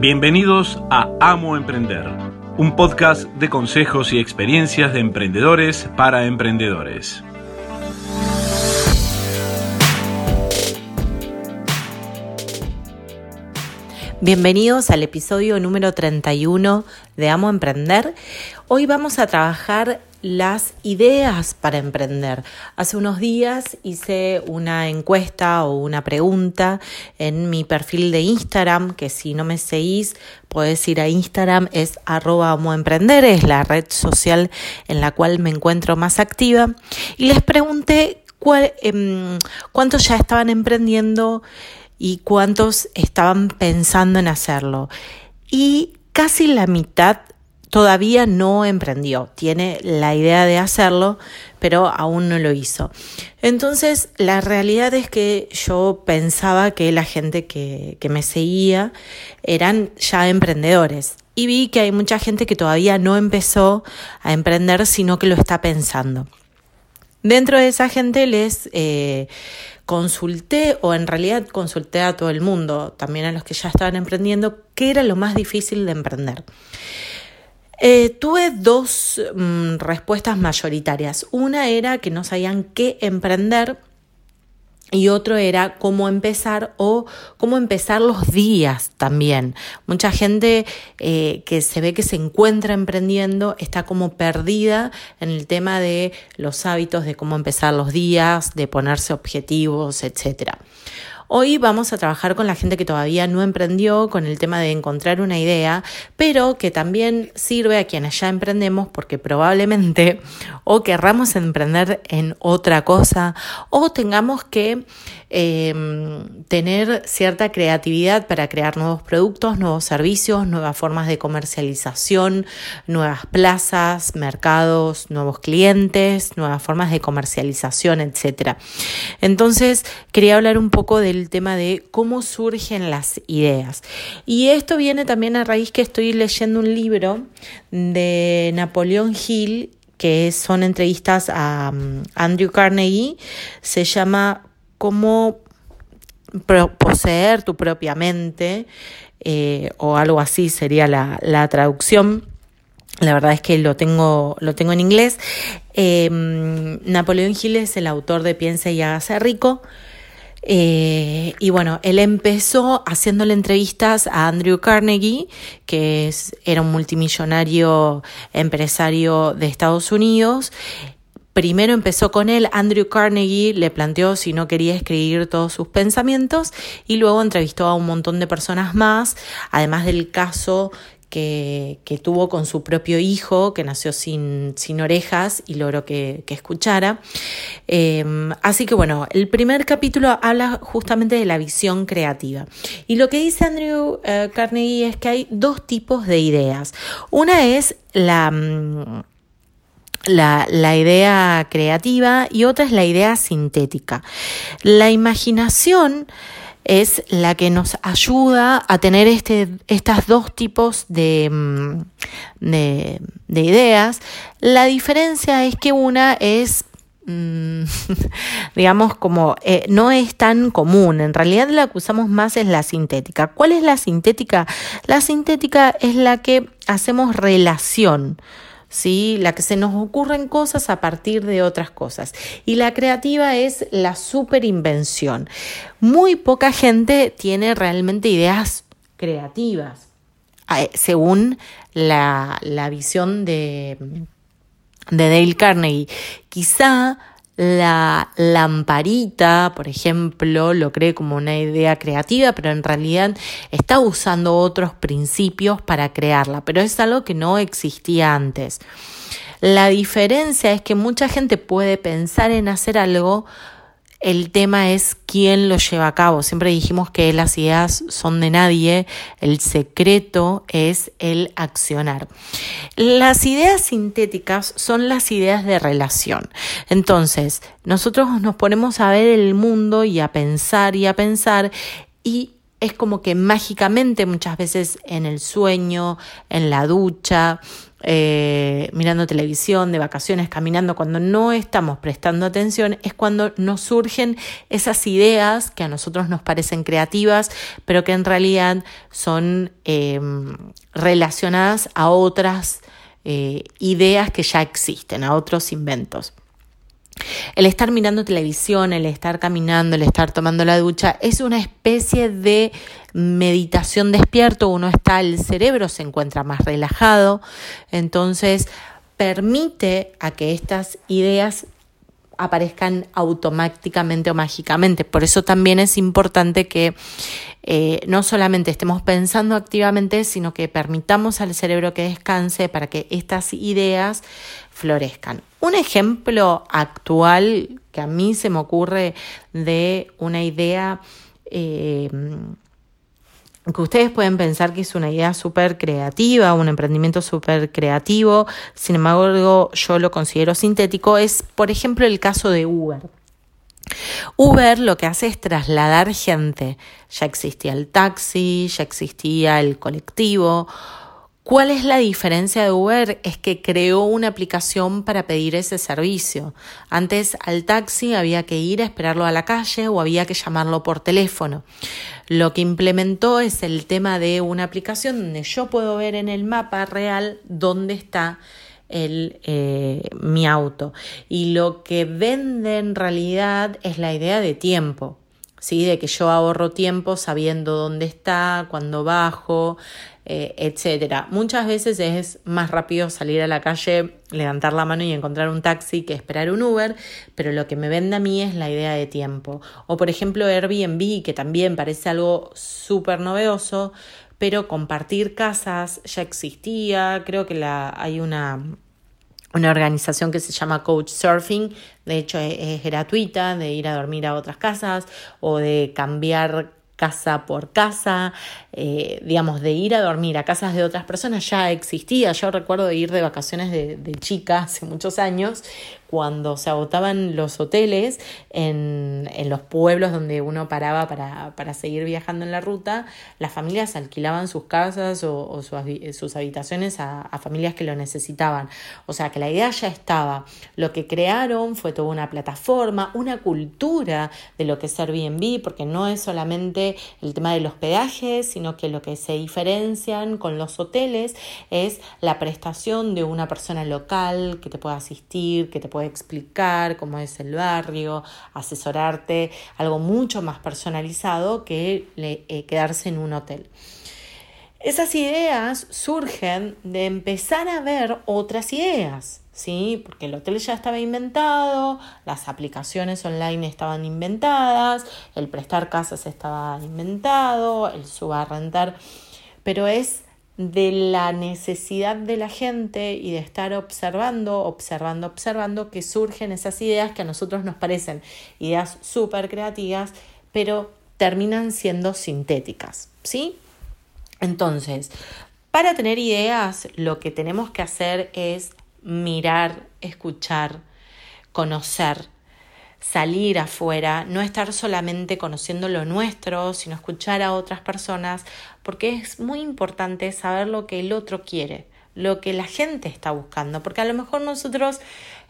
Bienvenidos a Amo Emprender, un podcast de consejos y experiencias de emprendedores para emprendedores. Bienvenidos al episodio número 31 de Amo Emprender. Hoy vamos a trabajar las ideas para emprender. Hace unos días hice una encuesta o una pregunta en mi perfil de Instagram, que si no me seguís, puedes ir a Instagram, es arroba emprender, es la red social en la cual me encuentro más activa. Y les pregunté em, cuántos ya estaban emprendiendo y cuántos estaban pensando en hacerlo. Y casi la mitad todavía no emprendió, tiene la idea de hacerlo, pero aún no lo hizo. Entonces, la realidad es que yo pensaba que la gente que, que me seguía eran ya emprendedores. Y vi que hay mucha gente que todavía no empezó a emprender, sino que lo está pensando. Dentro de esa gente les eh, consulté, o en realidad consulté a todo el mundo, también a los que ya estaban emprendiendo, qué era lo más difícil de emprender. Eh, tuve dos mm, respuestas mayoritarias. Una era que no sabían qué emprender y otro era cómo empezar o cómo empezar los días también. Mucha gente eh, que se ve que se encuentra emprendiendo está como perdida en el tema de los hábitos, de cómo empezar los días, de ponerse objetivos, etcétera. Hoy vamos a trabajar con la gente que todavía no emprendió, con el tema de encontrar una idea, pero que también sirve a quienes ya emprendemos porque probablemente o querramos emprender en otra cosa o tengamos que Em, tener cierta creatividad para crear nuevos productos, nuevos servicios, nuevas formas de comercialización, nuevas plazas, mercados, nuevos clientes, nuevas formas de comercialización, etc. Entonces, quería hablar un poco del tema de cómo surgen las ideas. Y esto viene también a raíz que estoy leyendo un libro de Napoleón Hill que son entrevistas a um, Andrew Carnegie, se llama cómo poseer tu propia mente, eh, o algo así sería la, traducción. La verdad es que lo tengo, lo tengo en inglés. Em, Napoleón Hill es el autor de Piensa y hágase rico. Eh, y bueno, él empezó haciéndole entrevistas a Andrew Carnegie, que era un multimillonario empresario de Estados Unidos, Primero empezó con él, Andrew Carnegie le planteó si no quería escribir todos sus pensamientos y luego entrevistó a un montón de personas más, además del caso que, tuvo con su propio hijo, que nació sin, orejas y logró que, escuchara. Em, así que bueno, el primer capítulo habla justamente de la visión creativa. Y lo que dice Andrew eh, Carnegie es que hay dos tipos de ideas. Una es la... La, la, idea creativa y otra es la idea sintética. La imaginación es la que nos ayuda a tener este, estas dos tipos de, mm, de, de ideas. La diferencia es que una es mm, digamos como eh, no es tan común, en realidad la que usamos más es la sintética. ¿Cuál es la sintética? La sintética es la que hacemos relación ¿sí? La que se nos ocurren cosas a partir de otras cosas. Y la creativa es la superinvención. Muy poca gente tiene realmente ideas creativas, eh, según la, la visión de, de Dale Carnegie. Quizá la lamparita, por ejemplo, lo cree como una idea creativa, pero en realidad está usando otros principios para crearla, pero es algo que no existía antes. La diferencia es que mucha gente puede pensar en hacer algo el tema es quién lo lleva a cabo. Siempre dijimos que las ideas son de nadie, el secreto es el accionar. Las ideas sintéticas son las ideas de relación. Entonces, nosotros nos ponemos a ver el mundo y a pensar y a pensar y es como que mágicamente muchas veces en el sueño, en la ducha, eh, mirando televisión, de vacaciones, caminando, cuando no estamos prestando atención, es cuando nos surgen esas ideas que a nosotros nos parecen creativas, pero que en realidad son em, relacionadas a otras eh, ideas que ya existen, a otros inventos. El estar mirando televisión, el estar caminando, el estar tomando la ducha, es una especie de meditación despierto, uno está, el cerebro se encuentra más relajado, entonces permite a que estas ideas aparezcan automáticamente o mágicamente. Por eso también es importante que eh, no solamente estemos pensando activamente, sino que permitamos al cerebro que descanse para que estas ideas florezcan. Un ejemplo actual que a mí se me ocurre de una idea eh, que ustedes pueden pensar que es una idea súper creativa, un emprendimiento súper creativo, sin embargo yo lo considero sintético, es por ejemplo el caso de Uber. Uber lo que hace es trasladar gente. Ya existía el taxi, ya existía el colectivo. ¿Cuál es la diferencia de Uber? Es que creó una aplicación para pedir ese servicio. Antes al taxi había que ir a esperarlo a la calle o había que llamarlo por teléfono. Lo que implementó es el tema de una aplicación donde yo puedo ver en el mapa real dónde está el, eh, mi auto. Y lo que vende en realidad es la idea de tiempo. ¿sí? de que yo ahorro tiempo sabiendo dónde está, cuándo bajo, eh, etcétera. Muchas veces es más rápido salir a la calle, levantar la mano y encontrar un taxi que esperar un Uber, pero lo que me vende a mí es la idea de tiempo. O por ejemplo Airbnb, que también parece algo súper novedoso, pero compartir casas ya existía, creo que la, hay una, una organización que se llama Coach Surfing, de hecho es, gratuita, de ir a dormir a otras casas o de cambiar casa por casa, eh, digamos, de ir a dormir a casas de otras personas ya existía. Yo recuerdo ir de vacaciones de, de chica hace muchos años, cuando se agotaban los hoteles en, en los pueblos donde uno paraba para, para, seguir viajando en la ruta, las familias alquilaban sus casas o, o sus, habitaciones a, a, familias que lo necesitaban. O sea que la idea ya estaba. Lo que crearon fue toda una plataforma, una cultura de lo que es Airbnb, porque no es solamente el tema del hospedaje, sino que lo que se diferencian con los hoteles es la prestación de una persona local que te pueda asistir, que te pueda explicar cómo es el barrio, asesorarte, algo mucho más personalizado que eh, quedarse en un hotel. Esas ideas surgen de empezar a ver otras ideas, ¿sí? Porque el hotel ya estaba inventado, las aplicaciones online estaban inventadas, el prestar casas estaba inventado, el subarrentar, pero es de la necesidad de la gente y de estar observando, observando, observando, que surgen esas ideas que a nosotros nos parecen ideas súper creativas, pero terminan siendo sintéticas, ¿sí? Entonces, para tener ideas, lo que tenemos que hacer es mirar, escuchar, conocer, salir afuera, no estar solamente conociendo lo nuestro, sino escuchar a otras personas, porque es muy importante saber lo que el otro quiere, lo que la gente está buscando, porque a lo mejor nosotros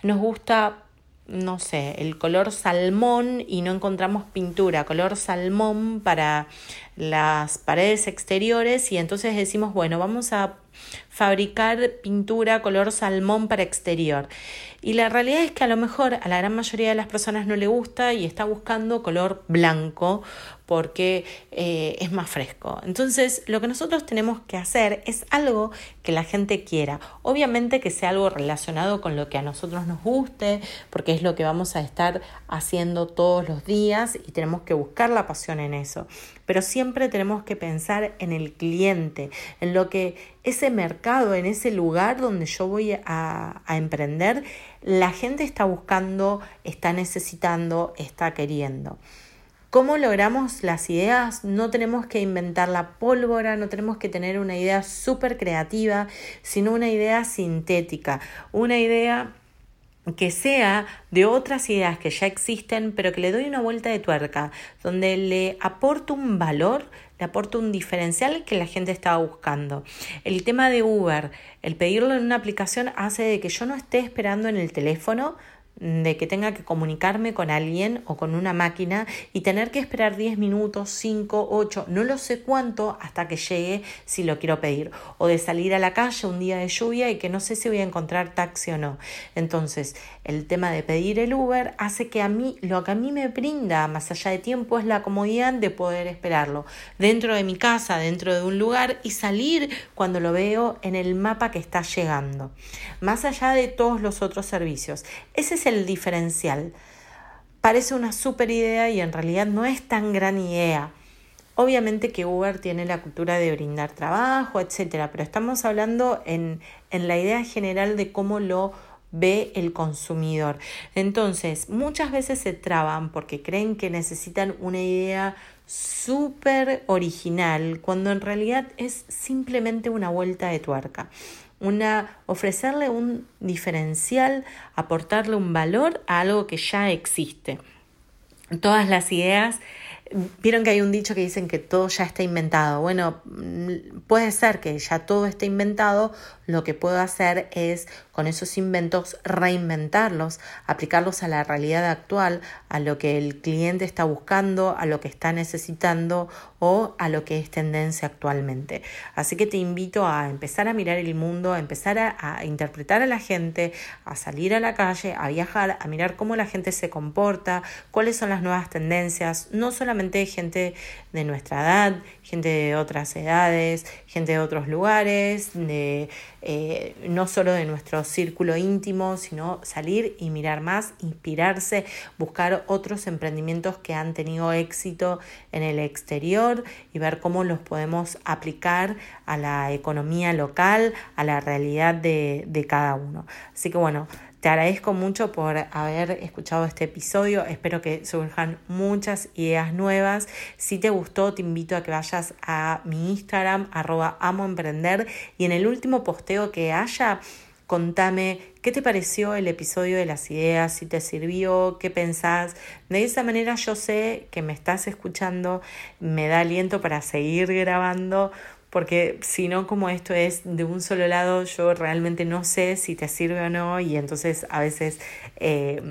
nos gusta no sé, el color salmón y no encontramos pintura, color salmón para las paredes exteriores y entonces decimos, bueno, vamos a fabricar pintura color salmón para exterior. Y la realidad es que a lo mejor a la gran mayoría de las personas no le gusta y está buscando color blanco porque eh, es más fresco. Entonces, lo que nosotros tenemos que hacer es algo que la gente quiera. Obviamente que sea algo relacionado con lo que a nosotros nos guste, porque es lo que vamos a estar haciendo todos los días y tenemos que buscar la pasión en eso. Pero siempre tenemos que pensar en el cliente, en lo que ese mercado, en ese lugar donde yo voy a, emprender, la gente está buscando, está necesitando, está queriendo. ¿Cómo logramos las ideas? No tenemos que inventar la pólvora, no tenemos que tener una idea súper creativa, sino una idea sintética, una idea que sea de otras ideas que ya existen, pero que le doy una vuelta de tuerca, donde le aporto un valor, le aporto un diferencial que la gente estaba buscando. El tema de Uber, el pedirlo en una aplicación hace de que yo no esté esperando en el teléfono de que tenga que comunicarme con alguien o con una máquina y tener que esperar 10 minutos, 5, 8, no lo sé cuánto hasta que llegue si lo quiero pedir. O de salir a la calle un día de lluvia y que no sé si voy a encontrar taxi o no. Entonces, el tema de pedir el Uber hace que a mí, lo que a mí me brinda más allá de tiempo es la comodidad de poder esperarlo dentro de mi casa, dentro de un lugar y salir cuando lo veo en el mapa que está llegando. Más allá de todos los otros servicios. Ese es el diferencial. Parece una super idea y en realidad no es tan gran idea. Obviamente que Uber tiene la cultura de brindar trabajo, etcétera, pero estamos hablando en, en la idea general de cómo lo ve el consumidor. Entonces, muchas veces se traban porque creen que necesitan una idea súper original, cuando en realidad es simplemente una vuelta de tuerca una, ofrecerle un diferencial, aportarle un valor a algo que ya existe. Todas las ideas Vieron que hay un dicho que dicen que todo ya está inventado. Bueno, puede ser que ya todo esté inventado. Lo que puedo hacer es con esos inventos reinventarlos, aplicarlos a la realidad actual, a lo que el cliente está buscando, a lo que está necesitando o a lo que es tendencia actualmente. Así que te invito a empezar a mirar el mundo, a empezar a, interpretar a la gente, a salir a la calle, a viajar, a mirar cómo la gente se comporta, cuáles son las nuevas tendencias, no solamente gente de nuestra edad, gente de otras edades, gente de otros lugares, de, eh, no solo de nuestro círculo íntimo, sino salir y mirar más, inspirarse, buscar otros emprendimientos que han tenido éxito en el exterior y ver cómo los podemos aplicar a la economía local, a la realidad de, de cada uno. Así que bueno, te agradezco mucho por haber escuchado este episodio. Espero que surjan muchas ideas nuevas. Si te gustó, te invito a que vayas a mi Instagram, arroba amoemprender, y en el último posteo que haya, contame qué te pareció el episodio de las ideas, si te sirvió, qué pensás. De esa manera yo sé que me estás escuchando, me da aliento para seguir grabando porque si no, como esto es de un solo lado, yo realmente no sé si te sirve o no y entonces a veces eh,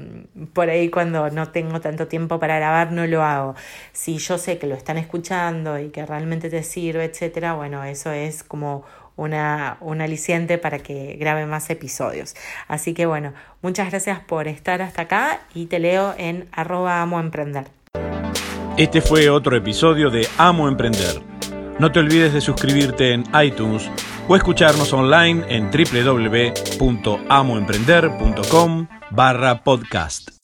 por ahí cuando no tengo tanto tiempo para grabar no lo hago. Si yo sé que lo están escuchando y que realmente te sirve, etcétera, bueno, eso es como una, un aliciente para que grabe más episodios. Así que bueno, muchas gracias por estar hasta acá y te leo en arroba amo emprender. Este fue otro episodio de Amo Emprender no te olvides de suscribirte en iTunes o escucharnos online en www.amoemprender.com barra podcast.